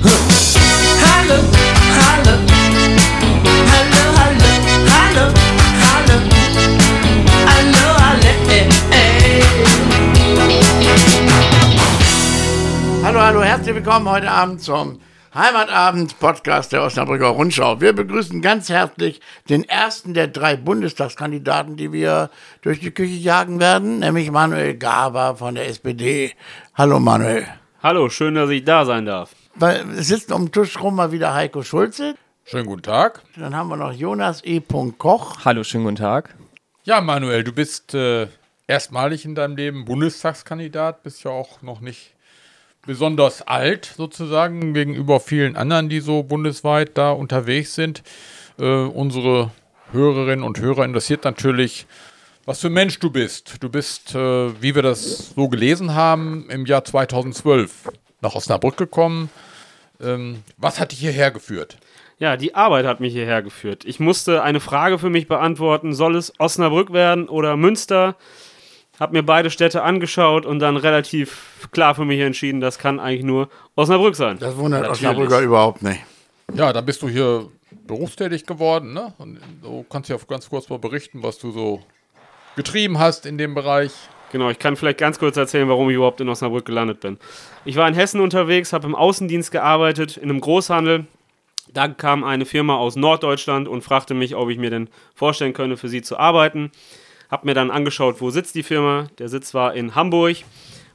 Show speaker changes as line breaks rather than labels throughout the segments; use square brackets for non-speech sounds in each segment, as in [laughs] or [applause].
Hallo, hallo, hallo, hallo, hallo, hallo, hallo, alle, eh, eh.
Hallo, hallo, herzlich willkommen heute Abend zum Heimatabend-Podcast der Osnabrücker Rundschau. Wir begrüßen ganz herzlich den ersten der drei Bundestagskandidaten, die wir durch die Küche jagen werden, nämlich Manuel Gaber von der SPD. Hallo Manuel.
Hallo, schön, dass ich da sein darf.
Weil es sitzt um den Tisch rum mal wieder Heiko Schulze.
Schönen guten Tag.
Dann haben wir noch Jonas E. Koch.
Hallo, schönen guten Tag.
Ja, Manuel, du bist äh, erstmalig in deinem Leben Bundestagskandidat, bist ja auch noch nicht besonders alt sozusagen gegenüber vielen anderen, die so bundesweit da unterwegs sind. Äh, unsere Hörerinnen und Hörer interessiert natürlich, was für ein Mensch du bist. Du bist, äh, wie wir das so gelesen haben, im Jahr 2012 nach Osnabrück gekommen. Ähm, was hat dich hierher geführt?
Ja, die Arbeit hat mich hierher geführt. Ich musste eine Frage für mich beantworten. Soll es Osnabrück werden oder Münster? Hab mir beide Städte angeschaut und dann relativ klar für mich entschieden, das kann eigentlich nur Osnabrück sein.
Das wundert
Natürlich.
Osnabrücker überhaupt nicht.
Ja, da bist du hier berufstätig geworden, ne? Und du kannst ja ganz kurz mal berichten, was du so getrieben hast in dem Bereich.
Genau, ich kann vielleicht ganz kurz erzählen, warum ich überhaupt in Osnabrück gelandet bin. Ich war in Hessen unterwegs, habe im Außendienst gearbeitet, in einem Großhandel. Da kam eine Firma aus Norddeutschland und fragte mich, ob ich mir denn vorstellen könne, für sie zu arbeiten. Hab mir dann angeschaut, wo sitzt die Firma. Der Sitz war in Hamburg.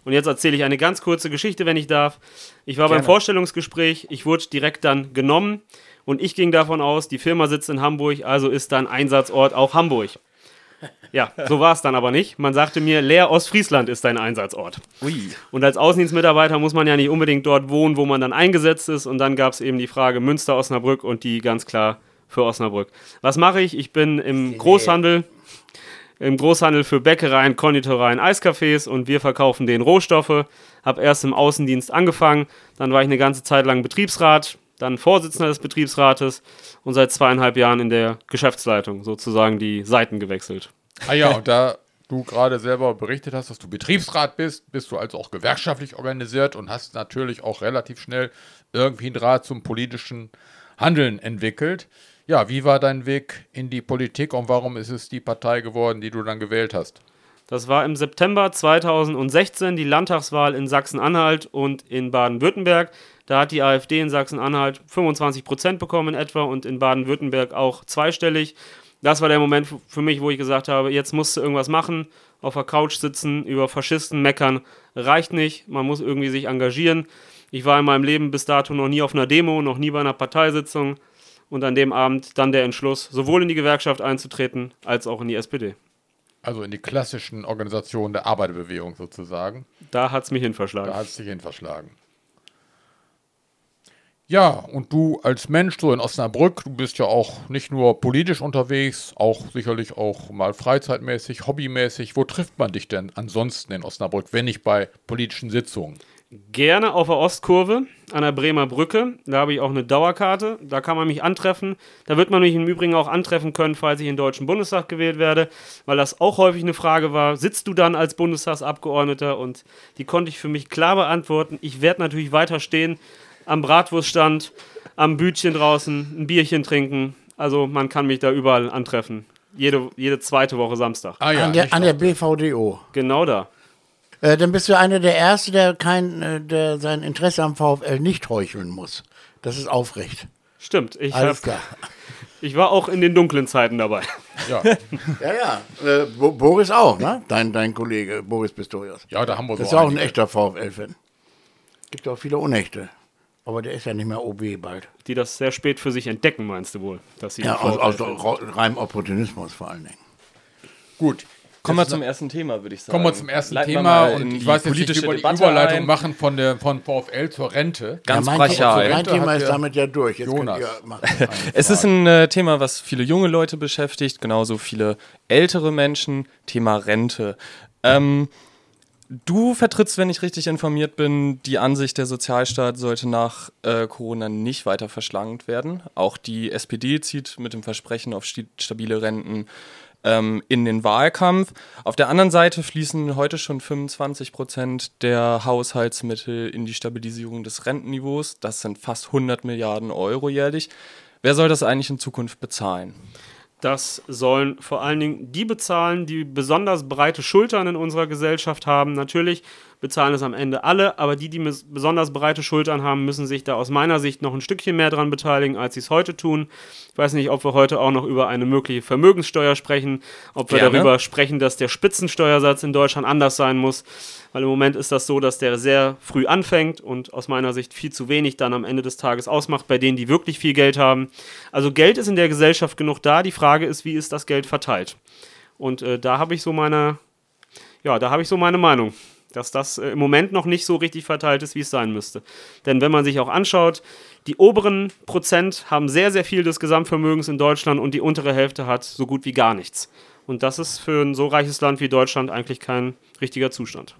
Und jetzt erzähle ich eine ganz kurze Geschichte, wenn ich darf. Ich war beim Vorstellungsgespräch, ich wurde direkt dann genommen und ich ging davon aus, die Firma sitzt in Hamburg, also ist dann Einsatzort auch Hamburg. Ja, so war es dann aber nicht. Man sagte mir, Leer Ostfriesland ist dein Einsatzort.
Ui.
Und als Außendienstmitarbeiter muss man ja nicht unbedingt dort wohnen, wo man dann eingesetzt ist. Und dann gab es eben die Frage Münster, Osnabrück und die ganz klar für Osnabrück. Was mache ich? Ich bin im Großhandel, im Großhandel für Bäckereien, Konditoreien, Eiscafés und wir verkaufen den Rohstoffe. Hab erst im Außendienst angefangen, dann war ich eine ganze Zeit lang Betriebsrat, dann Vorsitzender des Betriebsrates und seit zweieinhalb Jahren in der Geschäftsleitung sozusagen die Seiten gewechselt.
Ah ja, und da du gerade selber berichtet hast, dass du Betriebsrat bist, bist du also auch gewerkschaftlich organisiert und hast natürlich auch relativ schnell irgendwie einen Draht zum politischen Handeln entwickelt. Ja, wie war dein Weg in die Politik und warum ist es die Partei geworden, die du dann gewählt hast?
Das war im September 2016 die Landtagswahl in Sachsen-Anhalt und in Baden-Württemberg. Da hat die AfD in Sachsen-Anhalt 25 Prozent bekommen in etwa und in Baden-Württemberg auch zweistellig. Das war der Moment für mich, wo ich gesagt habe, jetzt musst du irgendwas machen, auf der Couch sitzen, über Faschisten meckern, reicht nicht, man muss irgendwie sich engagieren. Ich war in meinem Leben bis dato noch nie auf einer Demo, noch nie bei einer Parteisitzung und an dem Abend dann der Entschluss, sowohl in die Gewerkschaft einzutreten als auch in die SPD.
Also in die klassischen Organisationen der Arbeiterbewegung sozusagen.
Da hat es mich hin verschlagen.
Da hat es dich hin verschlagen. Ja, und du als Mensch so in Osnabrück, du bist ja auch nicht nur politisch unterwegs, auch sicherlich auch mal freizeitmäßig, hobbymäßig. Wo trifft man dich denn ansonsten in Osnabrück, wenn nicht bei politischen Sitzungen?
Gerne auf der Ostkurve an der Bremer Brücke. Da habe ich auch eine Dauerkarte. Da kann man mich antreffen. Da wird man mich im Übrigen auch antreffen können, falls ich in den Deutschen Bundestag gewählt werde, weil das auch häufig eine Frage war. Sitzt du dann als Bundestagsabgeordneter? Und die konnte ich für mich klar beantworten. Ich werde natürlich weiter stehen am Bratwurststand, am Bütchen draußen, ein Bierchen trinken. Also man kann mich da überall antreffen. Jede, jede zweite Woche Samstag.
Ah ja,
an, der, an der BVDO.
Genau da.
Äh, dann bist du einer der Erste, der, kein, äh, der sein Interesse am VfL nicht heucheln muss. Das ist aufrecht.
Stimmt. Ich,
Alles
hab,
klar.
ich war auch in den dunklen Zeiten dabei.
ja. [laughs]
Ja, ja. Äh, Bo Boris auch, ne? Dein, dein Kollege Boris Pistorius.
ja, da haben wir
Das ist auch ein echter VfL-Fan. Gibt auch viele Unechte. Aber der ist ja nicht mehr OB bald.
die das sehr spät für sich entdecken, meinst du wohl? Dass sie
Ja, aus, aus reinem Opportunismus vor allen Dingen.
Gut.
Kommen wir zum ersten Thema, würde ich sagen.
Kommen wir zum ersten
Leiten
Thema und ich weiß jetzt nicht, wie wir die
Debatte
Überleitung
ein.
machen von der von VfL zur Rente.
Ganz
mein,
brachial.
Thema, mein
Rente
Thema ist damit ja durch. Jetzt
Jonas.
könnt ihr [laughs] machen.
Es ist ein äh, Thema, was viele junge Leute beschäftigt, genauso viele ältere Menschen. Thema Rente. Ähm, du vertrittst, wenn ich richtig informiert bin, die Ansicht, der Sozialstaat sollte nach äh, Corona nicht weiter verschlankt werden. Auch die SPD zieht mit dem Versprechen auf stabile Renten ähm, in den Wahlkampf. Auf der anderen Seite fließen heute schon 25 Prozent der Haushaltsmittel in die Stabilisierung des Rentenniveaus. Das sind fast 100 Milliarden Euro jährlich. Wer soll das eigentlich in Zukunft bezahlen?
Das sollen vor allen Dingen die bezahlen, die besonders breite Schultern in unserer Gesellschaft haben. Natürlich bezahlen es am Ende alle, aber die, die besonders breite Schultern haben, müssen sich da aus meiner Sicht noch ein Stückchen mehr dran beteiligen, als sie es heute tun. Ich weiß nicht, ob wir heute auch noch über eine mögliche Vermögenssteuer sprechen, ob wir
Gerne.
darüber sprechen, dass der Spitzensteuersatz in Deutschland anders sein muss, weil im Moment ist das so, dass der sehr früh anfängt und aus meiner Sicht viel zu wenig dann am Ende des Tages ausmacht bei denen, die wirklich viel Geld haben. Also Geld ist in der Gesellschaft genug da. Die Frage ist, wie ist das Geld verteilt? Und äh, da habe ich so meine, ja, da habe ich so meine Meinung, dass das äh, im Moment noch nicht so richtig verteilt ist, wie es sein müsste. Denn wenn man sich auch anschaut, die oberen Prozent haben sehr, sehr viel des Gesamtvermögens in Deutschland und die untere Hälfte hat so gut wie gar nichts. Und das ist für ein so reiches Land wie Deutschland eigentlich kein richtiger Zustand.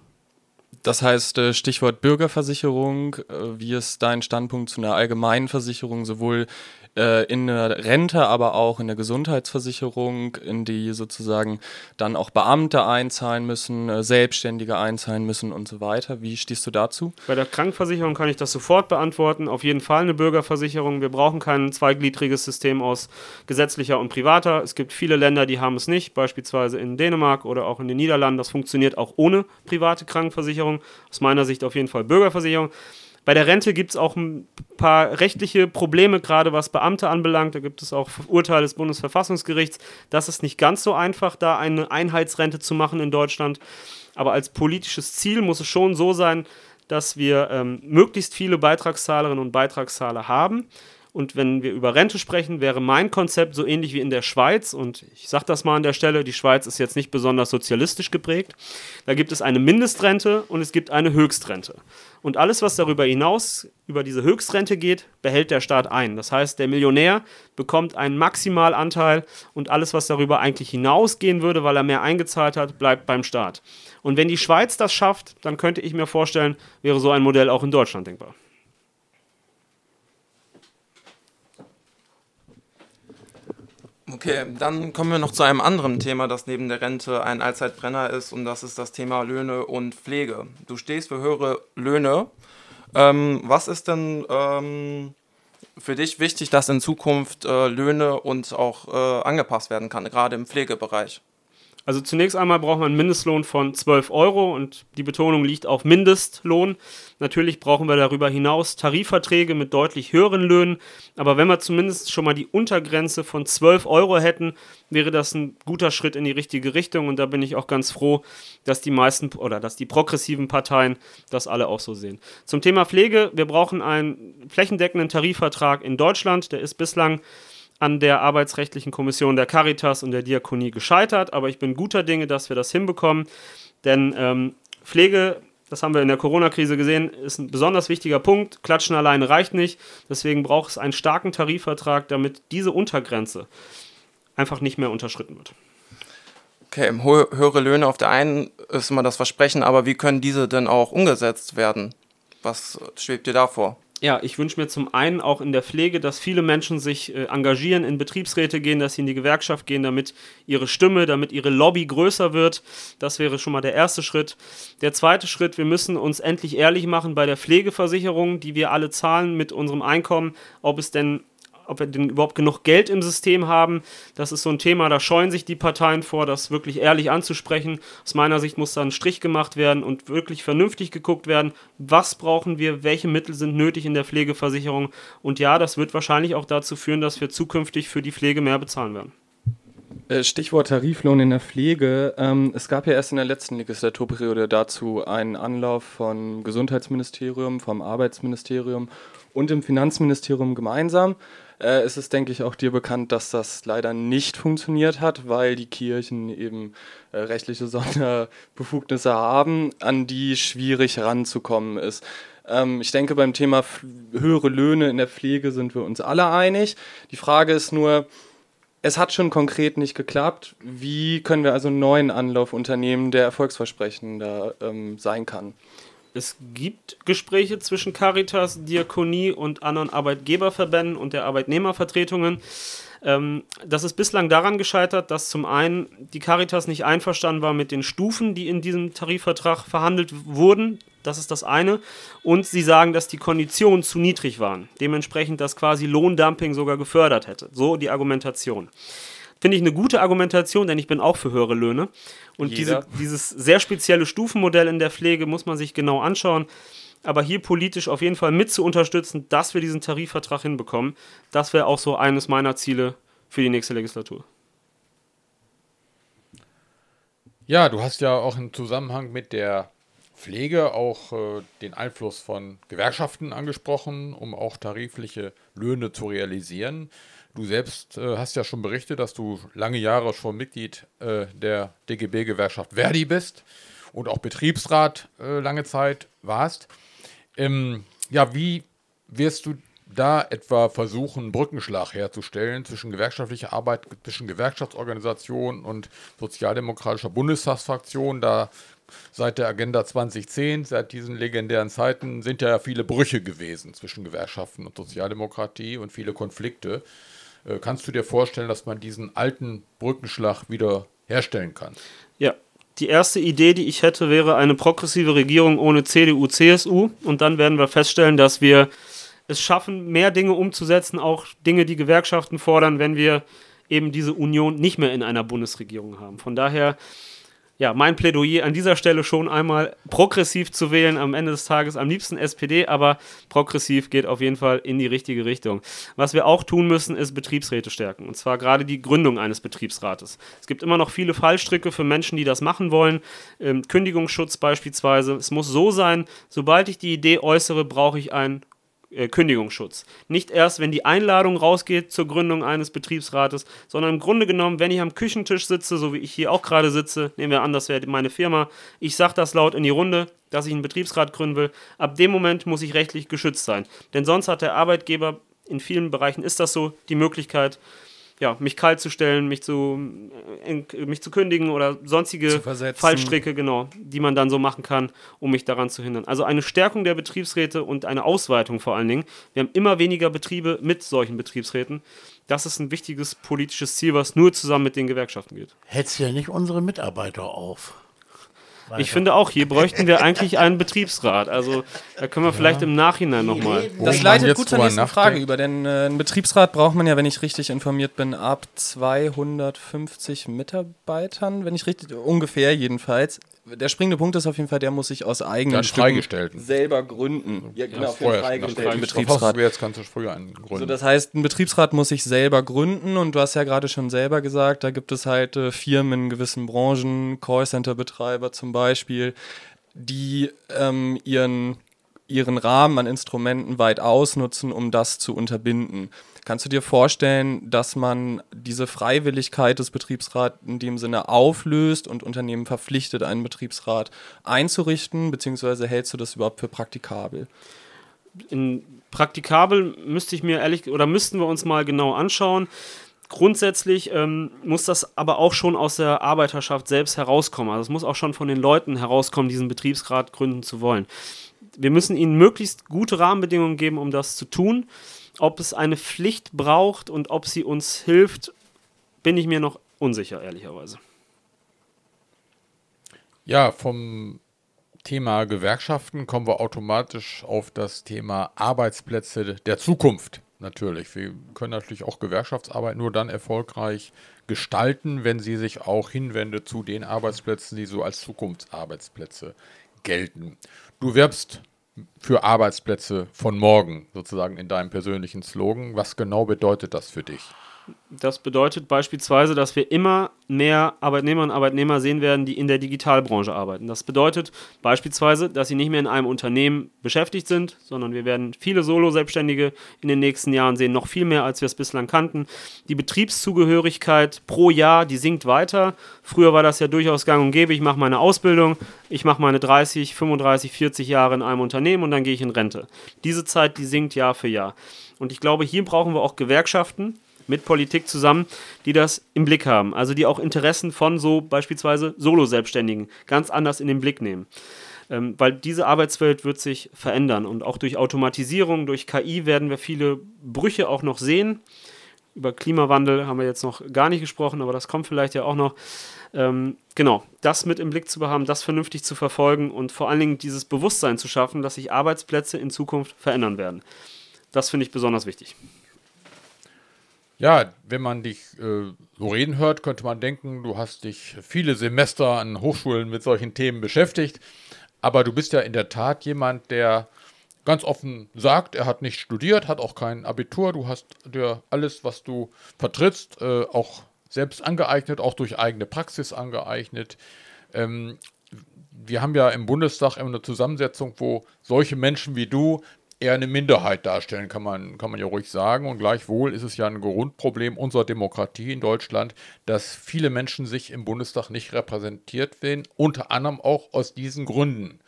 Das heißt, äh, Stichwort Bürgerversicherung. äh, Wie ist dein Standpunkt zu einer allgemeinen Versicherung, sowohl äh, in der Rente, aber auch in der Gesundheitsversicherung, in die sozusagen dann auch Beamte einzahlen müssen, äh, Selbstständige einzahlen müssen und so weiter? Wie stehst du dazu?
Bei der Krankenversicherung kann ich das sofort beantworten. Auf jeden Fall eine Bürgerversicherung. Wir brauchen kein zweigliedriges System aus gesetzlicher und privater. Es gibt viele Länder, die haben es nicht, beispielsweise in Dänemark oder auch in den Niederlanden. Das funktioniert auch ohne private Krankenversicherung. Aus meiner Sicht auf jeden Fall Bürgerversicherung. Bei der Rente gibt es auch ein paar rechtliche Probleme, gerade was Beamte anbelangt. Da gibt es auch Urteile des Bundesverfassungsgerichts. Das ist nicht ganz so einfach, da eine Einheitsrente zu machen in Deutschland. Aber als politisches Ziel muss es schon so sein, dass wir ähm, möglichst viele Beitragszahlerinnen und Beitragszahler haben. Und wenn wir über Rente sprechen, wäre mein Konzept so ähnlich wie in der Schweiz. Und ich sage das mal an der Stelle, die Schweiz ist jetzt nicht besonders sozialistisch geprägt. Da gibt es eine Mindestrente und es gibt eine Höchstrente. Und alles, was darüber hinaus über diese Höchstrente geht, behält der Staat ein. Das heißt, der Millionär bekommt einen Maximalanteil und alles, was darüber eigentlich hinausgehen würde, weil er mehr eingezahlt hat, bleibt beim Staat. Und wenn die Schweiz das schafft, dann könnte ich mir vorstellen, wäre so ein Modell auch in Deutschland denkbar.
Okay, dann kommen wir noch zu einem anderen Thema, das neben der Rente ein Allzeitbrenner ist, und das ist das Thema Löhne und Pflege. Du stehst für höhere Löhne. Ähm, was ist denn ähm, für dich wichtig, dass in Zukunft äh, Löhne und auch äh, angepasst werden kann, gerade im Pflegebereich?
Also zunächst einmal braucht man einen Mindestlohn von 12 Euro und die Betonung liegt auf Mindestlohn. Natürlich brauchen wir darüber hinaus Tarifverträge mit deutlich höheren Löhnen, aber wenn wir zumindest schon mal die Untergrenze von 12 Euro hätten, wäre das ein guter Schritt in die richtige Richtung und da bin ich auch ganz froh, dass die meisten oder dass die progressiven Parteien das alle auch so sehen. Zum Thema Pflege, wir brauchen einen flächendeckenden Tarifvertrag in Deutschland, der ist bislang an der Arbeitsrechtlichen Kommission der Caritas und der Diakonie gescheitert, aber ich bin guter Dinge, dass wir das hinbekommen, denn ähm, Pflege, das haben wir in der Corona-Krise gesehen, ist ein besonders wichtiger Punkt. Klatschen alleine reicht nicht, deswegen braucht es einen starken Tarifvertrag, damit diese Untergrenze einfach nicht mehr unterschritten wird.
Okay, höhere Löhne auf der einen ist immer das Versprechen, aber wie können diese denn auch umgesetzt werden? Was schwebt dir da vor?
Ja, ich wünsche mir zum einen auch in der Pflege, dass viele Menschen sich äh, engagieren, in Betriebsräte gehen, dass sie in die Gewerkschaft gehen, damit ihre Stimme, damit ihre Lobby größer wird. Das wäre schon mal der erste Schritt. Der zweite Schritt, wir müssen uns endlich ehrlich machen bei der Pflegeversicherung, die wir alle zahlen mit unserem Einkommen, ob es denn ob wir denn überhaupt genug Geld im System haben. Das ist so ein Thema, da scheuen sich die Parteien vor, das wirklich ehrlich anzusprechen. Aus meiner Sicht muss da ein Strich gemacht werden und wirklich vernünftig geguckt werden, was brauchen wir, welche Mittel sind nötig in der Pflegeversicherung. Und ja, das wird wahrscheinlich auch dazu führen, dass wir zukünftig für die Pflege mehr bezahlen werden.
Äh, Stichwort Tariflohn in der Pflege. Ähm, es gab ja erst in der letzten Legislaturperiode dazu einen Anlauf vom Gesundheitsministerium, vom Arbeitsministerium und dem Finanzministerium gemeinsam. Äh, es ist, denke ich, auch dir bekannt, dass das leider nicht funktioniert hat, weil die Kirchen eben äh, rechtliche [laughs] Sonderbefugnisse haben, an die schwierig ranzukommen ist. Ähm, ich denke, beim Thema höhere Löhne in der Pflege sind wir uns alle einig. Die Frage ist nur, es hat schon konkret nicht geklappt. Wie können wir also einen neuen Anlauf unternehmen, der erfolgsversprechender ähm, sein kann?
Es gibt Gespräche zwischen Caritas, Diakonie und anderen Arbeitgeberverbänden und der Arbeitnehmervertretungen. Ähm, das ist bislang daran gescheitert, dass zum einen die Caritas nicht einverstanden war mit den Stufen, die in diesem Tarifvertrag verhandelt wurden. Das ist das eine. Und sie sagen, dass die Konditionen zu niedrig waren. Dementsprechend, dass quasi Lohndumping sogar gefördert hätte. So die Argumentation. Finde ich eine gute Argumentation, denn ich bin auch für höhere Löhne. Und diese, dieses sehr spezielle Stufenmodell in der Pflege muss man sich genau anschauen. Aber hier politisch auf jeden Fall mit zu unterstützen, dass wir diesen Tarifvertrag hinbekommen, das wäre auch so eines meiner Ziele für die nächste Legislatur.
Ja, du hast ja auch im Zusammenhang mit der Pflege auch äh, den Einfluss von Gewerkschaften angesprochen, um auch tarifliche Löhne zu realisieren. Du selbst äh, hast ja schon berichtet, dass du lange Jahre schon Mitglied äh, der DGB-Gewerkschaft Verdi bist und auch Betriebsrat äh, lange Zeit warst. Ähm, ja, wie wirst du da etwa versuchen, einen Brückenschlag herzustellen zwischen gewerkschaftlicher Arbeit, zwischen Gewerkschaftsorganisationen und sozialdemokratischer Bundestagsfraktion? Da seit der Agenda 2010, seit diesen legendären Zeiten, sind ja viele Brüche gewesen zwischen Gewerkschaften und Sozialdemokratie und viele Konflikte. Äh, Kannst du dir vorstellen, dass man diesen alten Brückenschlag wieder herstellen kann?
Ja, die erste Idee, die ich hätte, wäre eine progressive Regierung ohne CDU, CSU. Und dann werden wir feststellen, dass wir es schaffen, mehr Dinge umzusetzen, auch Dinge, die Gewerkschaften fordern, wenn wir eben diese Union nicht mehr in einer Bundesregierung haben. Von daher, ja, mein Plädoyer an dieser Stelle schon einmal progressiv zu wählen, am Ende des Tages am liebsten SPD, aber progressiv geht auf jeden Fall in die richtige Richtung. Was wir auch tun müssen, ist Betriebsräte stärken. Und zwar gerade die Gründung eines Betriebsrates. Es gibt immer noch viele Fallstricke für Menschen, die das machen wollen. Ähm, Kündigungsschutz beispielsweise. Es muss so sein, sobald ich die Idee äußere, brauche ich einen äh, Kündigungsschutz. Nicht erst, wenn die Einladung rausgeht zur Gründung eines Betriebsrates, sondern im Grunde genommen, wenn ich am Küchentisch sitze, so wie ich hier auch gerade sitze, nehmen wir an, das wäre meine Firma, ich sage das laut in die Runde, dass ich einen Betriebsrat gründen will, ab dem Moment muss ich rechtlich geschützt sein. Denn sonst hat der Arbeitgeber, in vielen Bereichen ist das so, die Möglichkeit, ja, mich kalt zu stellen, mich zu, äh, mich zu kündigen oder sonstige. Fallstricke, genau, die man dann so machen kann, um mich daran zu hindern. Also eine Stärkung der Betriebsräte und eine Ausweitung vor allen Dingen. Wir haben immer weniger Betriebe mit solchen Betriebsräten. Das ist ein wichtiges politisches Ziel, was nur zusammen mit den Gewerkschaften geht.
Hetzt ja nicht unsere Mitarbeiter auf.
Ich finde auch, hier bräuchten wir eigentlich einen Betriebsrat. Also da können wir vielleicht im Nachhinein nochmal.
Das leitet gut zur nächsten Frage über, denn äh, ein Betriebsrat braucht man ja, wenn ich richtig informiert bin, ab 250 Mitarbeitern, wenn ich richtig, ungefähr jedenfalls. Der springende Punkt ist auf jeden Fall, der muss sich aus eigenen Stücken selber gründen. Ja, genau, für
vorher
freigestellten Betriebsrat.
du jetzt ganz früher einen Grund.
So, das heißt, ein Betriebsrat muss sich selber gründen und du hast ja gerade schon selber gesagt, da gibt es halt äh, Firmen in gewissen Branchen, Callcenter-Betreiber zum Beispiel, die ähm, ihren, ihren Rahmen an Instrumenten weit ausnutzen, um das zu unterbinden. Kannst du dir vorstellen, dass man diese Freiwilligkeit des Betriebsrats in dem Sinne auflöst und Unternehmen verpflichtet, einen Betriebsrat einzurichten, beziehungsweise hältst du das überhaupt für praktikabel?
in praktikabel müsste ich mir ehrlich oder müssten wir uns mal genau anschauen. Grundsätzlich ähm, muss das aber auch schon aus der Arbeiterschaft selbst herauskommen. Also es muss auch schon von den Leuten herauskommen, diesen Betriebsrat gründen zu wollen. Wir müssen ihnen möglichst gute Rahmenbedingungen geben, um das zu tun. Ob es eine Pflicht braucht und ob sie uns hilft, bin ich mir noch unsicher, ehrlicherweise.
Ja, vom Thema Gewerkschaften kommen wir automatisch auf das Thema Arbeitsplätze der Zukunft. Natürlich. Wir können natürlich auch Gewerkschaftsarbeit nur dann erfolgreich gestalten, wenn sie sich auch hinwendet zu den Arbeitsplätzen, die so als Zukunftsarbeitsplätze gelten. Du wirbst für Arbeitsplätze von morgen, sozusagen in deinem persönlichen Slogan. Was genau bedeutet das für dich?
Das bedeutet beispielsweise, dass wir immer mehr Arbeitnehmerinnen und Arbeitnehmer sehen werden, die in der Digitalbranche arbeiten. Das bedeutet beispielsweise, dass sie nicht mehr in einem Unternehmen beschäftigt sind, sondern wir werden viele Solo-Selbstständige in den nächsten Jahren sehen, noch viel mehr, als wir es bislang kannten. Die Betriebszugehörigkeit pro Jahr, die sinkt weiter. Früher war das ja durchaus gang und gäbe, ich mache meine Ausbildung, ich mache meine 30, 35, 40 Jahre in einem Unternehmen und dann gehe ich in Rente. Diese Zeit, die sinkt Jahr für Jahr. Und ich glaube, hier brauchen wir auch Gewerkschaften, mit Politik zusammen, die das im Blick haben. Also die auch Interessen von so beispielsweise Solo-Selbstständigen ganz anders in den Blick nehmen. Ähm, weil diese Arbeitswelt wird sich verändern und auch durch Automatisierung, durch KI werden wir viele Brüche auch noch sehen. Über Klimawandel haben wir jetzt noch gar nicht gesprochen, aber das kommt vielleicht ja auch noch. Ähm, genau, das mit im Blick zu behaben, das vernünftig zu verfolgen und vor allen Dingen dieses Bewusstsein zu schaffen, dass sich Arbeitsplätze in Zukunft verändern werden. Das finde ich besonders wichtig.
Ja, wenn man dich äh, so reden hört, könnte man denken, du hast dich viele Semester an Hochschulen mit solchen Themen beschäftigt. Aber du bist ja in der Tat jemand, der ganz offen sagt, er hat nicht studiert, hat auch kein Abitur. Du hast dir alles, was du vertrittst, äh, auch selbst angeeignet, auch durch eigene Praxis angeeignet. Ähm, wir haben ja im Bundestag immer eine Zusammensetzung, wo solche Menschen wie du eher eine Minderheit darstellen, kann man, kann man ja ruhig sagen. Und gleichwohl ist es ja ein Grundproblem unserer Demokratie in Deutschland, dass viele Menschen sich im Bundestag nicht repräsentiert sehen, unter anderem auch aus diesen Gründen.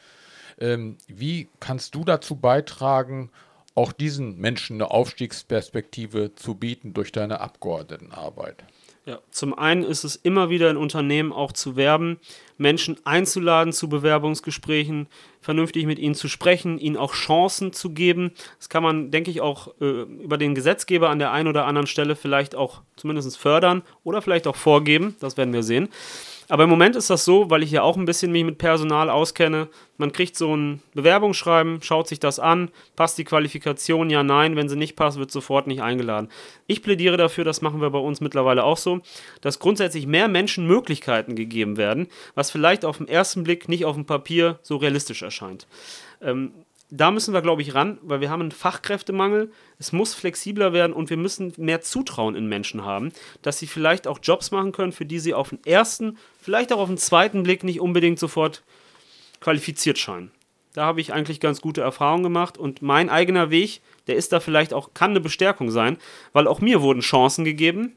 Ähm, wie kannst du dazu beitragen, auch diesen Menschen eine Aufstiegsperspektive zu bieten durch deine Abgeordnetenarbeit?
Ja, zum einen ist es immer wieder in Unternehmen auch zu werben, Menschen einzuladen zu Bewerbungsgesprächen, vernünftig mit ihnen zu sprechen, ihnen auch Chancen zu geben. Das kann man, denke ich, auch äh, über den Gesetzgeber an der einen oder anderen Stelle vielleicht auch zumindest fördern oder vielleicht auch vorgeben. Das werden wir sehen. Aber im Moment ist das so, weil ich ja auch ein bisschen mich mit Personal auskenne. Man kriegt so ein Bewerbungsschreiben, schaut sich das an, passt die Qualifikation, ja, nein. Wenn sie nicht passt, wird sofort nicht eingeladen. Ich plädiere dafür, das machen wir bei uns mittlerweile auch so, dass grundsätzlich mehr Menschen Möglichkeiten gegeben werden, was vielleicht auf den ersten Blick nicht auf dem Papier so realistisch erscheint. Ähm, da müssen wir, glaube ich, ran, weil wir haben einen Fachkräftemangel. Es muss flexibler werden und wir müssen mehr Zutrauen in Menschen haben, dass sie vielleicht auch Jobs machen können, für die sie auf den ersten, vielleicht auch auf den zweiten Blick nicht unbedingt sofort qualifiziert scheinen. Da habe ich eigentlich ganz gute Erfahrungen gemacht und mein eigener Weg, der ist da vielleicht auch, kann eine Bestärkung sein, weil auch mir wurden Chancen gegeben,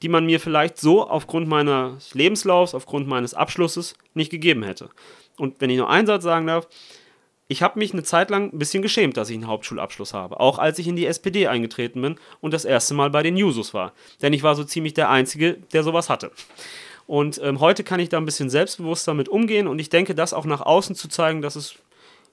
die man mir vielleicht so aufgrund meines Lebenslaufs, aufgrund meines Abschlusses nicht gegeben hätte. Und wenn ich nur einen Satz sagen darf, ich habe mich eine Zeit lang ein bisschen geschämt, dass ich einen Hauptschulabschluss habe. Auch als ich in die SPD eingetreten bin und das erste Mal bei den Jusos war. Denn ich war so ziemlich der Einzige, der sowas hatte. Und ähm, heute kann ich da ein bisschen selbstbewusster mit umgehen und ich denke, das auch nach außen zu zeigen, dass es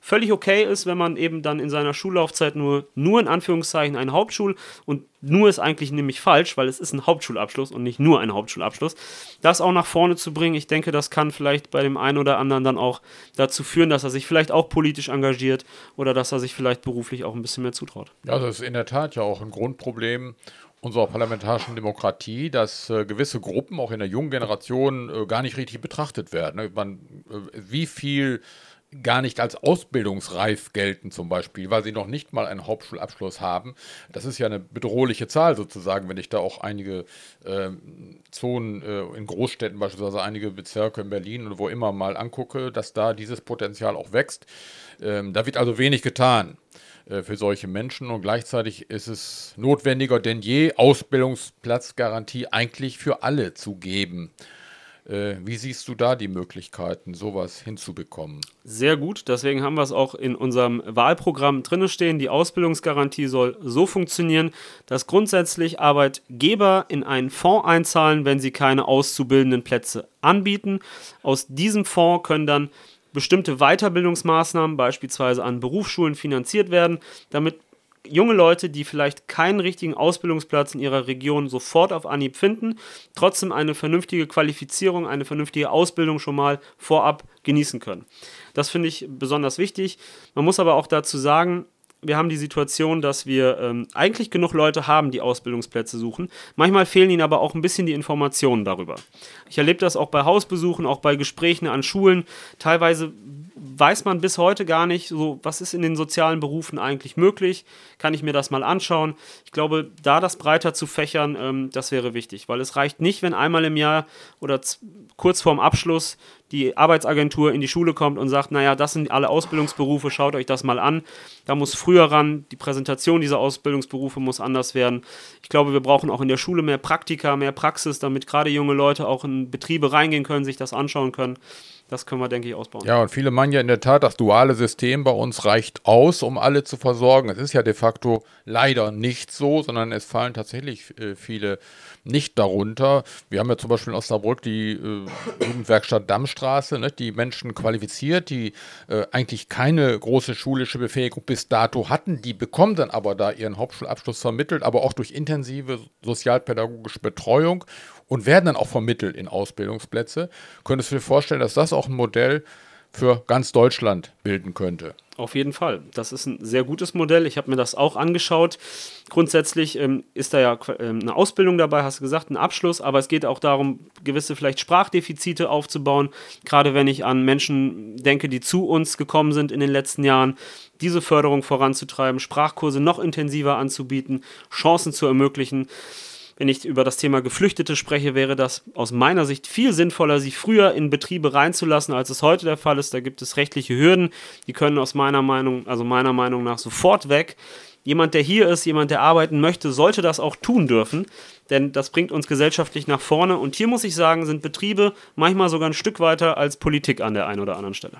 völlig okay ist, wenn man eben dann in seiner Schullaufzeit nur, nur in Anführungszeichen einen Hauptschul und nur ist eigentlich nämlich falsch, weil es ist ein Hauptschulabschluss und nicht nur ein Hauptschulabschluss. Das auch nach vorne zu bringen, ich denke, das kann vielleicht bei dem einen oder anderen dann auch dazu führen, dass er sich vielleicht auch politisch engagiert oder dass er sich vielleicht beruflich auch ein bisschen mehr zutraut.
Ja, das ist in der Tat ja auch ein Grundproblem unserer parlamentarischen Demokratie, dass äh, gewisse Gruppen auch in der jungen Generation äh, gar nicht richtig betrachtet werden. Ne? Man, äh, wie viel gar nicht als ausbildungsreif gelten zum Beispiel, weil sie noch nicht mal einen Hauptschulabschluss haben. Das ist ja eine bedrohliche Zahl sozusagen, wenn ich da auch einige äh, Zonen äh, in Großstädten, beispielsweise einige Bezirke in Berlin oder wo immer mal angucke, dass da dieses Potenzial auch wächst. Ähm, da wird also wenig getan für solche Menschen und gleichzeitig ist es notwendiger denn je, Ausbildungsplatzgarantie eigentlich für alle zu geben. Äh, wie siehst du da die Möglichkeiten, sowas hinzubekommen?
Sehr gut, deswegen haben wir es auch in unserem Wahlprogramm drin stehen. Die Ausbildungsgarantie soll so funktionieren, dass grundsätzlich Arbeitgeber in einen Fonds einzahlen, wenn sie keine auszubildenden Plätze anbieten. Aus diesem Fonds können dann bestimmte Weiterbildungsmaßnahmen, beispielsweise an Berufsschulen, finanziert werden, damit junge Leute, die vielleicht keinen richtigen Ausbildungsplatz in ihrer Region sofort auf Anhieb finden, trotzdem eine vernünftige Qualifizierung, eine vernünftige Ausbildung schon mal vorab genießen können. Das finde ich besonders wichtig. Man muss aber auch dazu sagen, wir haben die Situation, dass wir ähm, eigentlich genug Leute haben, die Ausbildungsplätze suchen. Manchmal fehlen ihnen aber auch ein bisschen die Informationen darüber. Ich erlebe das auch bei Hausbesuchen, auch bei Gesprächen an Schulen. Teilweise weiß man bis heute gar nicht, so, was ist in den sozialen Berufen eigentlich möglich? Kann ich mir das mal anschauen? Ich glaube, da das breiter zu fächern, ähm, das wäre wichtig, weil es reicht nicht, wenn einmal im Jahr oder kurz vorm Abschluss die Arbeitsagentur in die Schule kommt und sagt, naja, das sind alle Ausbildungsberufe, schaut euch das mal an. Da muss früher ran, die Präsentation dieser Ausbildungsberufe muss anders werden. Ich glaube, wir brauchen auch in der Schule mehr Praktika, mehr Praxis, damit gerade junge Leute auch in Betriebe reingehen können, sich das anschauen können. Das können wir, denke ich, ausbauen.
Ja, und viele meinen ja in der Tat, das duale System bei uns reicht aus, um alle zu versorgen. Es ist ja de facto leider nicht so, sondern es fallen tatsächlich äh, viele nicht darunter. Wir haben ja zum Beispiel in Osnabrück die äh, Jugendwerkstatt Darmstadt Straße, ne, die Menschen qualifiziert, die äh, eigentlich keine große schulische Befähigung bis dato hatten, die bekommen dann aber da ihren Hauptschulabschluss vermittelt, aber auch durch intensive sozialpädagogische Betreuung und werden dann auch vermittelt in Ausbildungsplätze. Könntest du dir vorstellen, dass das auch ein Modell für ganz Deutschland bilden könnte?
Auf jeden Fall. Das ist ein sehr gutes Modell. Ich habe mir das auch angeschaut. Grundsätzlich ähm, ist da ja ähm, eine Ausbildung dabei, hast du gesagt, ein Abschluss, aber es geht auch darum, gewisse vielleicht Sprachdefizite aufzubauen. Gerade wenn ich an Menschen denke, die zu uns gekommen sind in den letzten Jahren, diese Förderung voranzutreiben, Sprachkurse noch intensiver anzubieten, Chancen zu ermöglichen. Wenn ich über das Thema Geflüchtete spreche, wäre das aus meiner Sicht viel sinnvoller, sie früher in Betriebe reinzulassen, als es heute der Fall ist. Da gibt es rechtliche Hürden, die können aus meiner Meinung, also meiner Meinung nach sofort weg. Jemand, der hier ist, jemand, der arbeiten möchte, sollte das auch tun dürfen, denn das bringt uns gesellschaftlich nach vorne. Und hier muss ich sagen, sind Betriebe manchmal sogar ein Stück weiter als Politik an der einen oder anderen Stelle.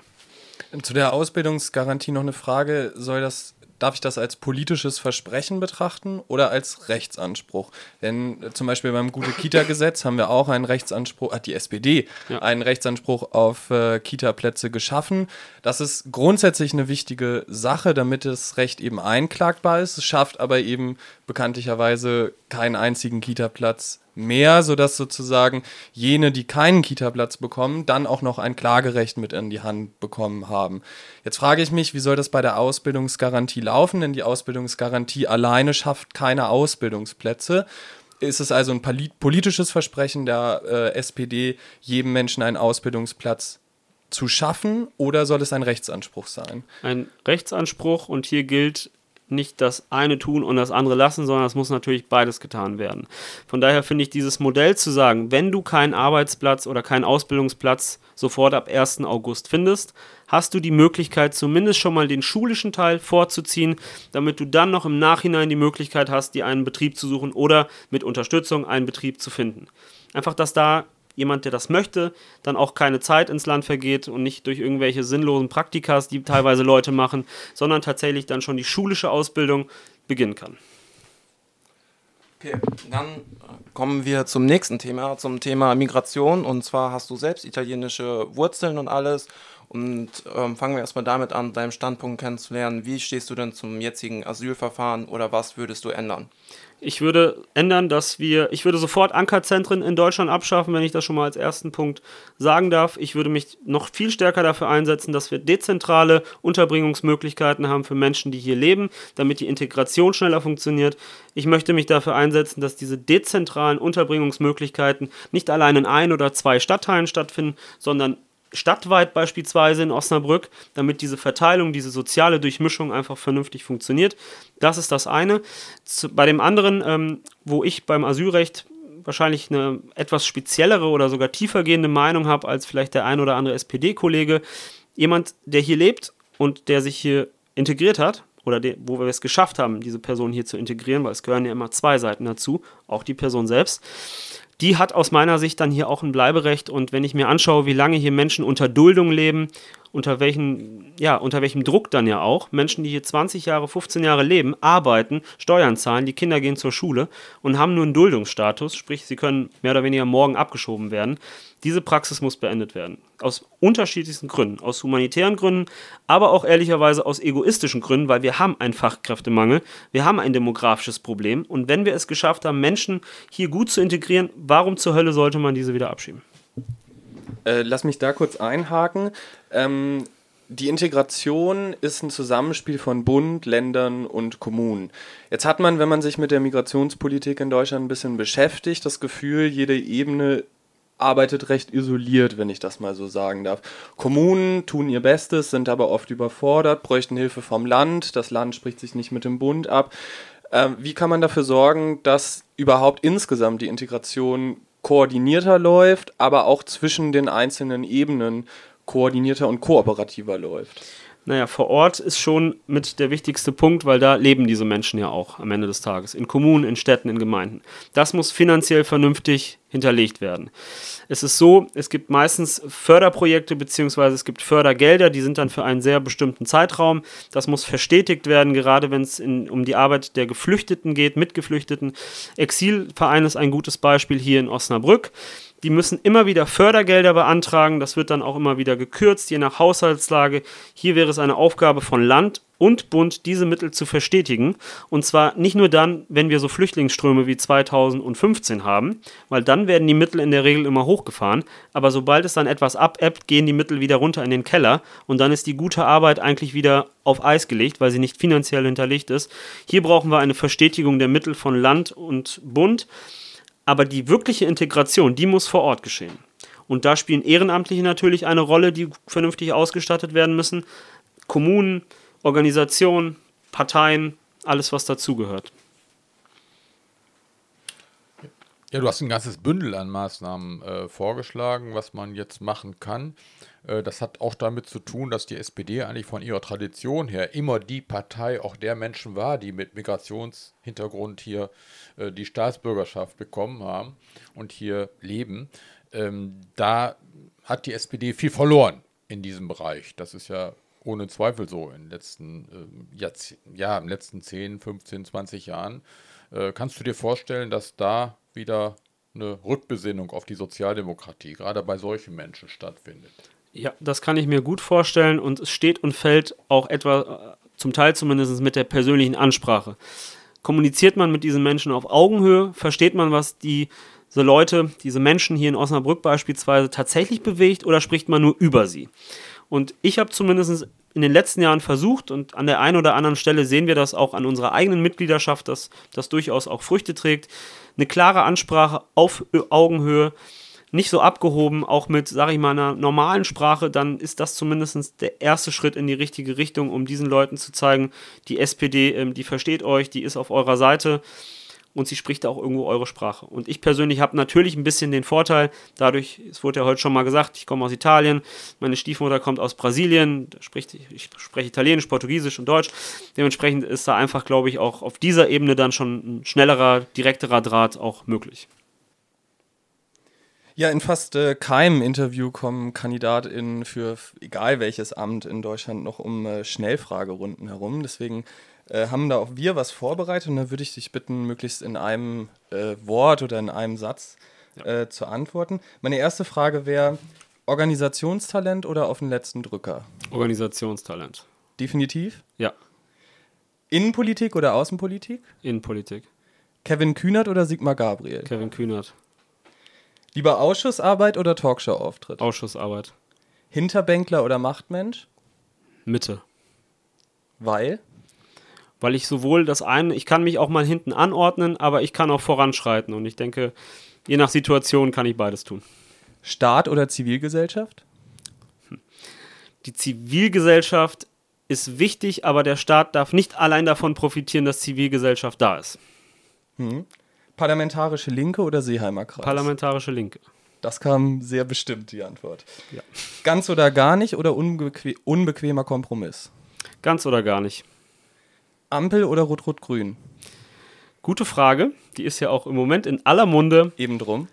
Zu der Ausbildungsgarantie noch eine Frage. Soll das, darf ich das als politisches Versprechen betrachten oder als Rechtsanspruch? Denn äh, zum Beispiel beim Gute-Kita-Gesetz haben wir auch einen Rechtsanspruch, hat die SPD
Ja.
einen Rechtsanspruch auf äh, Kita-Plätze geschaffen. Das ist grundsätzlich eine wichtige Sache, damit das Recht eben einklagbar ist. Es schafft aber eben bekanntlicherweise keinen einzigen Kita-Platz mehr, sodass sozusagen jene, die keinen Kita-Platz bekommen, dann auch noch ein Klagerecht mit in die Hand bekommen haben. Jetzt frage ich mich, wie soll das bei der Ausbildungsgarantie laufen? Denn die Ausbildungsgarantie alleine schafft keine Ausbildungsplätze. Ist es also ein poli- politisches Versprechen der äh, SPD, jedem Menschen einen Ausbildungsplatz zu schaffen oder soll es ein Rechtsanspruch sein?
ein Rechtsanspruch und hier gilt nicht das eine tun und das andere lassen, sondern es muss natürlich beides getan werden. Von daher finde ich dieses Modell zu sagen, wenn du keinen Arbeitsplatz oder keinen Ausbildungsplatz sofort ab 1. August findest, hast du die Möglichkeit, zumindest schon mal den schulischen Teil vorzuziehen, damit du dann noch im Nachhinein die Möglichkeit hast, dir einen Betrieb zu suchen oder mit Unterstützung einen Betrieb zu finden. Einfach, dass da jemand, der das möchte, dann auch keine Zeit ins Land vergeht und nicht durch irgendwelche sinnlosen Praktikas, die teilweise Leute machen, sondern tatsächlich dann schon die schulische Ausbildung beginnen kann.
Okay, dann äh, kommen wir zum nächsten Thema, zum Thema Migration. Und zwar hast du selbst italienische Wurzeln und alles. Und ähm, fangen wir erstmal damit an, deinen Standpunkt kennenzulernen. Wie stehst du denn zum jetzigen Asylverfahren oder was würdest du ändern?
Ich würde ändern, dass wir, ich würde sofort Ankerzentren in Deutschland abschaffen, wenn ich das schon mal als ersten Punkt sagen darf. Ich würde mich noch viel stärker dafür einsetzen, dass wir dezentrale Unterbringungsmöglichkeiten haben für Menschen, die hier leben, damit die Integration schneller funktioniert. Ich möchte mich dafür einsetzen, dass diese dezentralen Unterbringungsmöglichkeiten nicht allein in ein oder zwei Stadtteilen stattfinden, sondern stadtweit beispielsweise in Osnabrück, damit diese Verteilung, diese soziale Durchmischung einfach vernünftig funktioniert. Das ist das eine. Bei dem anderen, ähm, wo ich beim Asylrecht wahrscheinlich eine etwas speziellere oder sogar tiefergehende Meinung habe als vielleicht der ein oder andere SPD-Kollege, jemand, der hier lebt und der sich hier integriert hat, oder de, wo wir es geschafft haben, diese Person hier zu integrieren, weil es gehören ja immer zwei Seiten dazu, auch die Person selbst die hat aus meiner Sicht dann hier auch ein Bleiberecht. Und wenn ich mir anschaue, wie lange hier Menschen unter Duldung leben, unter welchen, ja, unter welchem Druck dann ja auch, Menschen, die hier 20 Jahre, 15 Jahre leben, arbeiten, Steuern zahlen, die Kinder gehen zur Schule und haben nur einen Duldungsstatus, sprich, sie können mehr oder weniger morgen abgeschoben werden. Diese Praxis muss beendet werden. Aus unterschiedlichsten Gründen. Aus humanitären Gründen, aber auch ehrlicherweise aus egoistischen Gründen, weil wir haben einen Fachkräftemangel, wir haben ein demografisches Problem. Und wenn wir es geschafft haben, Menschen hier gut zu integrieren, warum zur Hölle sollte man diese wieder abschieben?
Äh, lass mich da kurz einhaken. Ähm, die Integration ist ein Zusammenspiel von Bund, Ländern und Kommunen. Jetzt hat man, wenn man sich mit der Migrationspolitik in Deutschland ein bisschen beschäftigt, das Gefühl, jede Ebene arbeitet recht isoliert, wenn ich das mal so sagen darf. Kommunen tun ihr Bestes, sind aber oft überfordert, bräuchten Hilfe vom Land, das Land spricht sich nicht mit dem Bund ab. Ähm, wie kann man dafür sorgen, dass überhaupt insgesamt die Integration koordinierter läuft, aber auch zwischen den einzelnen Ebenen koordinierter und kooperativer läuft?
Naja, vor Ort ist schon mit der wichtigste Punkt, weil da leben diese Menschen ja auch am Ende des Tages. In Kommunen, in Städten, in Gemeinden. Das muss finanziell vernünftig hinterlegt werden. Es ist so, es gibt meistens Förderprojekte beziehungsweise es gibt Fördergelder, die sind dann für einen sehr bestimmten Zeitraum. Das muss verstetigt werden, gerade wenn es um die Arbeit der Geflüchteten geht, mit Geflüchteten. Exilverein ist ein gutes Beispiel hier in Osnabrück. Die müssen immer wieder Fördergelder beantragen. Das wird dann auch immer wieder gekürzt, je nach Haushaltslage. Hier wäre es eine Aufgabe von Land und Bund, diese Mittel zu verstetigen. Und zwar nicht nur dann, wenn wir so Flüchtlingsströme wie 2015 haben, weil dann werden die Mittel in der Regel immer hochgefahren. Aber sobald es dann etwas abebbt, gehen die Mittel wieder runter in den Keller. Und dann ist die gute Arbeit eigentlich wieder auf Eis gelegt, weil sie nicht finanziell hinterlegt ist. Hier brauchen wir eine Verstetigung der Mittel von Land und Bund. Aber die wirkliche Integration, die muss vor Ort geschehen. Und da spielen Ehrenamtliche natürlich eine Rolle, die vernünftig ausgestattet werden müssen. Kommunen, Organisationen, Parteien, alles, was dazugehört.
Ja, du hast ein ganzes Bündel an Maßnahmen äh, vorgeschlagen, was man jetzt machen kann. Äh, das hat auch damit zu tun, dass die SPD eigentlich von ihrer Tradition her immer die Partei auch der Menschen war, die mit Migrationshintergrund hier äh, die Staatsbürgerschaft bekommen haben und hier leben. Ähm, da hat die SPD viel verloren in diesem Bereich. Das ist ja ohne Zweifel so in den letzten, äh, ja, in letzten 10, 15, 20 Jahren. Kannst du dir vorstellen, dass da wieder eine Rückbesinnung auf die Sozialdemokratie, gerade bei solchen Menschen, stattfindet?
Ja, das kann ich mir gut vorstellen und es steht und fällt auch etwa, äh, zum Teil zumindest mit der persönlichen Ansprache. Kommuniziert man mit diesen Menschen auf Augenhöhe, versteht man, was die, diese Leute, diese Menschen hier in Osnabrück beispielsweise tatsächlich bewegt oder spricht man nur über sie? Und ich habe zumindest in den letzten Jahren versucht und an der einen oder anderen Stelle sehen wir das auch an unserer eigenen Mitgliedschaft, dass das durchaus auch Früchte trägt. Eine klare Ansprache auf Augenhöhe, nicht so abgehoben, auch mit, sage ich mal, einer normalen Sprache, dann ist das zumindest der erste Schritt in die richtige Richtung, um diesen Leuten zu zeigen, die SPD, ähm, die versteht euch, die ist auf eurer Seite und sie spricht auch irgendwo eure Sprache. Und ich persönlich habe natürlich ein bisschen den Vorteil, dadurch, es wurde ja heute schon mal gesagt, ich komme aus Italien, meine Stiefmutter kommt aus Brasilien, spricht, ich spreche Italienisch, Portugiesisch und Deutsch. Dementsprechend ist da einfach, glaube ich, auch auf dieser Ebene dann schon ein schnellerer, direkterer Draht auch möglich.
Ja, in fast äh, keinem Interview kommen KandidatInnen für egal welches Amt in Deutschland noch um äh, Schnellfragerunden herum. Deswegen äh, haben da auch wir was vorbereitet und da würde ich dich bitten, möglichst in einem äh, Wort oder in einem Satz äh, zu antworten. Meine erste Frage wäre: Organisationstalent oder auf den letzten Drücker?
Organisationstalent.
Definitiv.
Ja,
Innenpolitik oder Außenpolitik?
Innenpolitik.
Kevin Kühnert oder Sigmar Gabriel?
Kevin Kühnert.
Lieber Ausschussarbeit oder Talkshow-Auftritt?
Ausschussarbeit.
Hinterbänkler oder Machtmensch?
Mitte.
Weil?
Weil ich sowohl das eine, ich kann mich auch mal hinten anordnen, aber ich kann auch voranschreiten. Und ich denke, je nach Situation kann ich beides tun.
Staat oder Zivilgesellschaft?
Die Zivilgesellschaft ist wichtig, aber der Staat darf nicht allein davon profitieren, dass Zivilgesellschaft da ist.
Parlamentarische Linke oder Seeheimer Kreis?
Parlamentarische Linke.
das kam sehr bestimmt, die Antwort. Ganz oder gar nicht oder unbeque unbequemer Kompromiss?
Ganz oder gar nicht.
Ampel oder Rot-Rot-Grün?
Gute Frage. Die ist ja auch im Moment in aller Munde.
Eben drum.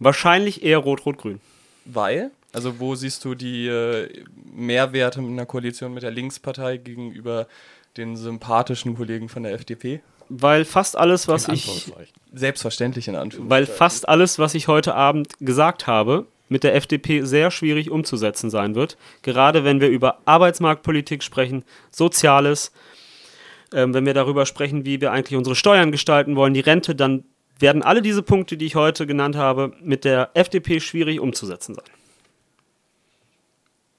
Wahrscheinlich eher Rot-Rot-Grün.
Weil? Also wo siehst du die äh, Mehrwerte in einer Koalition mit der Linkspartei gegenüber den sympathischen Kollegen von der FDP?
Weil fast alles, was ich.
Selbstverständlich in Anführungszeichen.
weil fast alles, was ich heute Abend gesagt habe, mit der FDP sehr schwierig umzusetzen sein wird. Gerade wenn wir über Arbeitsmarktpolitik sprechen, Soziales, ähm, wenn wir darüber sprechen, wie wir eigentlich unsere Steuern gestalten wollen, die Rente, dann werden alle diese Punkte, die ich heute genannt habe, mit der FDP schwierig umzusetzen sein.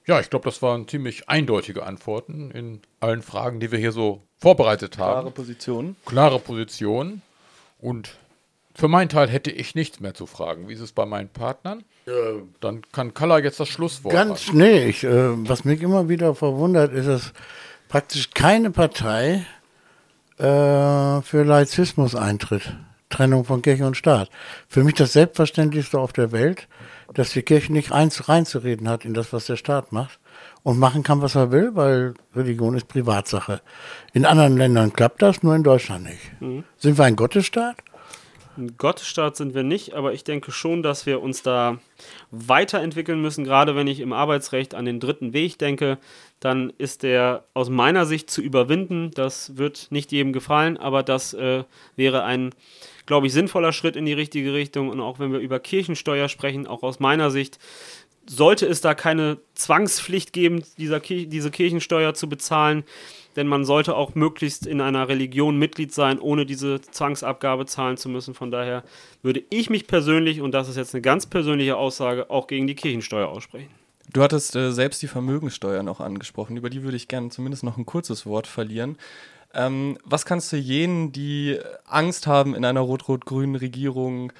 Ja, ich glaube, das waren ziemlich eindeutige Antworten in allen Fragen, die wir hier so vorbereitet haben.
Klare Position.
klare Position. Und für meinen Teil hätte ich nichts mehr zu fragen. Wie ist es bei meinen Partnern? Dann kann Kalla jetzt das Schlusswort
Ganz, nee, ich, äh, was mich immer wieder verwundert, ist, dass praktisch keine Partei äh, für Laizismus eintritt. Trennung von Kirche und Staat. Für mich das Selbstverständlichste auf der Welt, dass die Kirche nicht eins reinzureden hat in das, was der Staat macht und machen kann, was er will, weil Religion ist Privatsache. In anderen Ländern klappt das, nur in Deutschland nicht. Sind wir ein Gottesstaat?
Ein Gottesstaat sind wir nicht, aber ich denke schon, dass wir uns da weiterentwickeln müssen. Gerade wenn ich im Arbeitsrecht an den dritten Weg denke, dann ist der aus meiner Sicht zu überwinden. Das wird nicht jedem gefallen, aber das äh, wäre ein, glaube ich, sinnvoller Schritt in die richtige Richtung. Und auch wenn wir über Kirchensteuer sprechen, auch aus meiner Sicht sollte es da keine Zwangspflicht geben, dieser Kir diese Kirchensteuer zu bezahlen. Denn man sollte auch möglichst in einer Religion Mitglied sein, ohne diese Zwangsabgabe zahlen zu müssen. Von daher würde ich mich persönlich, und das ist jetzt eine ganz persönliche Aussage, auch gegen die Kirchensteuer aussprechen.
Du hattest äh, selbst die Vermögenssteuer noch angesprochen. Über die würde ich gerne zumindest noch ein kurzes Wort verlieren. Ähm, was kannst du jenen, die Angst haben, in einer rot-rot-grünen Regierung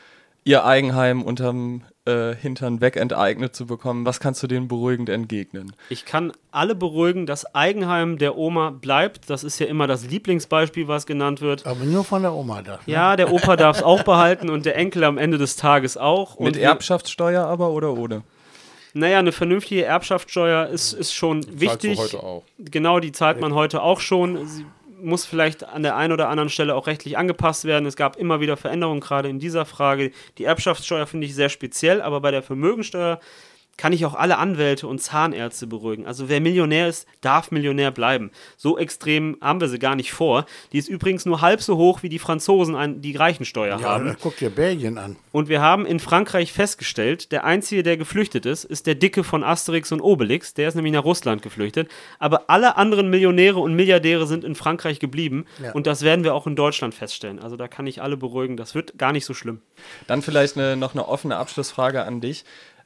ihr Eigenheim unterm äh, Hintern wegenteignet zu bekommen, was kannst du denen beruhigend entgegnen?
Ich kann alle beruhigen, das Eigenheim der Oma bleibt. Das ist ja immer das Lieblingsbeispiel, was genannt wird.
Aber nur von der Oma da.
Ja, der Opa darf es auch behalten und der Enkel am Ende des Tages auch.
Mit
und
Erbschaftssteuer aber oder ohne?
Naja, eine vernünftige Erbschaftssteuer ist, ist schon
Zahlst
wichtig.
du heute auch.
Genau, die zahlt man heute auch schon. Sie muss vielleicht an der einen oder anderen Stelle auch rechtlich angepasst werden. Es gab immer wieder Veränderungen, gerade in dieser Frage. Die Erbschaftssteuer finde ich sehr speziell, aber bei der Vermögensteuer kann ich auch alle Anwälte und Zahnärzte beruhigen. Also wer Millionär ist, darf Millionär bleiben. So extrem haben wir sie gar nicht vor. Die ist übrigens nur halb so hoch, wie die Franzosen an die Reichensteuer
Ja,
haben.
guck dir Belgien an.
Und wir haben in Frankreich festgestellt, der Einzige, der geflüchtet ist, ist der Dicke von Asterix und Obelix. Der ist nämlich nach Russland geflüchtet. Aber alle anderen Millionäre und Milliardäre sind in Frankreich geblieben.
Ja.
Und das werden wir auch in Deutschland feststellen. Also da kann ich alle beruhigen. Das wird gar nicht so schlimm.
Dann vielleicht eine, noch eine offene Abschlussfrage an dich.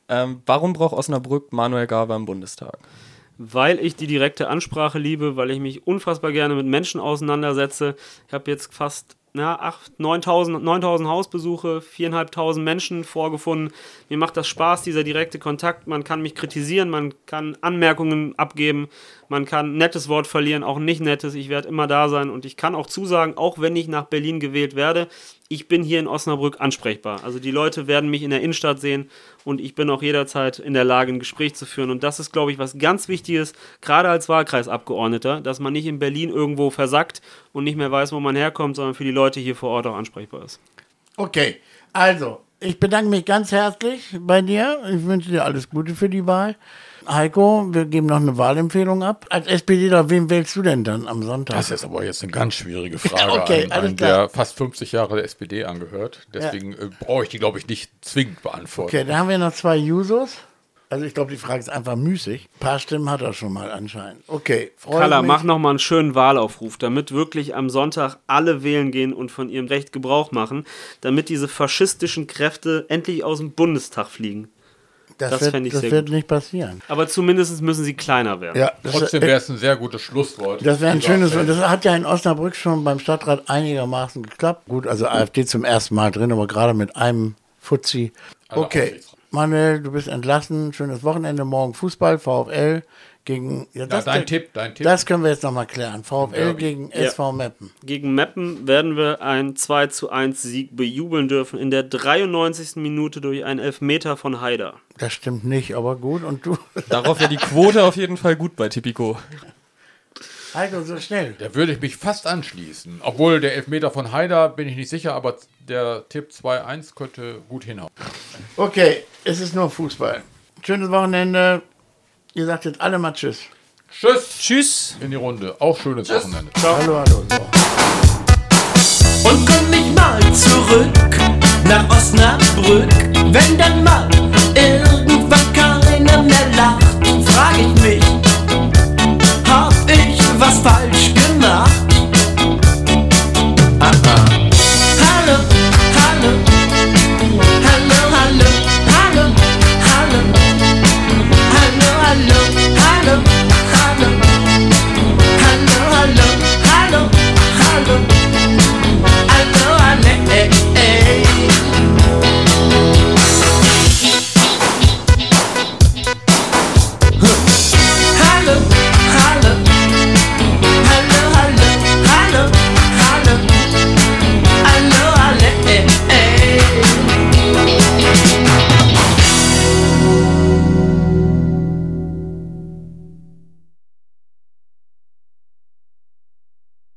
Ähm, warum braucht Osnabrück Manuel Gaber im Bundestag?
Weil ich die direkte Ansprache liebe, weil ich mich unfassbar gerne mit Menschen auseinandersetze. Ich habe jetzt fast 8, 9000, 9000 Hausbesuche, 4.500 Menschen vorgefunden. Mir macht das Spaß, dieser direkte Kontakt. Man kann mich kritisieren, man kann Anmerkungen abgeben, man kann ein nettes Wort verlieren, auch nicht nettes. Ich werde immer da sein und ich kann auch zusagen, auch wenn ich nach Berlin gewählt werde, ich bin hier in Osnabrück ansprechbar. Also die Leute werden mich in der Innenstadt sehen und ich bin auch jederzeit in der Lage, ein Gespräch zu führen. Und das ist, glaube ich, was ganz Wichtiges, gerade als Wahlkreisabgeordneter, dass man nicht in Berlin irgendwo versackt und nicht mehr weiß, wo man herkommt, sondern für die Leute hier vor Ort auch ansprechbar ist.
Okay, also, ich bedanke mich ganz herzlich bei dir. Ich wünsche dir alles Gute für die Wahl. Heiko, wir geben noch eine Wahlempfehlung ab. Als SPDler, wen wählst du denn dann am Sonntag?
Das ist aber jetzt eine ganz schwierige [laughs] Frage
Okay,
an einen, der fast 50 Jahre der SPD angehört. Deswegen äh, brauche ich die, glaube ich, nicht zwingend beantworten.
Okay, dann haben wir noch zwei Jusos. Also ich glaube, die Frage ist einfach müßig. Ein paar Stimmen hat er schon mal anscheinend. Okay,
Kalla, mach nochmal einen schönen Wahlaufruf, damit wirklich am Sonntag alle wählen gehen und von ihrem Recht Gebrauch machen, damit diese faschistischen Kräfte endlich aus dem Bundestag fliegen.
Das,
das
wird,
ich
das
sehr
wird
gut.
nicht passieren.
Aber zumindest müssen sie kleiner werden.
Ja,
Trotzdem wäre es ein sehr gutes Schlusswort.
das wäre ein schönes. Das hat ja in Osnabrück schon beim Stadtrat einigermaßen geklappt. Gut, also AfD zum ersten Mal drin, aber gerade mit einem Fuzzi. Okay. Manuel, du bist entlassen. Schönes Wochenende. Morgen Fußball, VfL gegen. Ja,
Ja, dein Tipp, dein Tipp.
Das können wir jetzt nochmal klären. VfL gegen
Ja.
SV Meppen.
Gegen Meppen werden wir einen 2 zu 1 Sieg bejubeln dürfen in der 93. Minute durch einen Elfmeter von Haider.
Das stimmt nicht, aber gut. Und du, [laughs]
Darauf wäre die Quote auf jeden Fall gut bei Tipico.
Heiko, so schnell.
Da würde ich mich fast anschließen. Obwohl der Elfmeter von Haider bin ich nicht sicher, aber der Tipp 2-1 könnte gut hinhauen.
Okay, es ist nur Fußball. Schönes Wochenende. Ihr sagt jetzt alle mal Tschüss.
Tschüss.
Tschüss.
In die Runde. Auch schönes Tschüss. Wochenende.
Ciao. Hallo, hallo.
Und komm nicht mal zurück nach Osnabrück, wenn dann mal irgendwann keiner mehr lacht, frag ich mich, hab ich was falsch?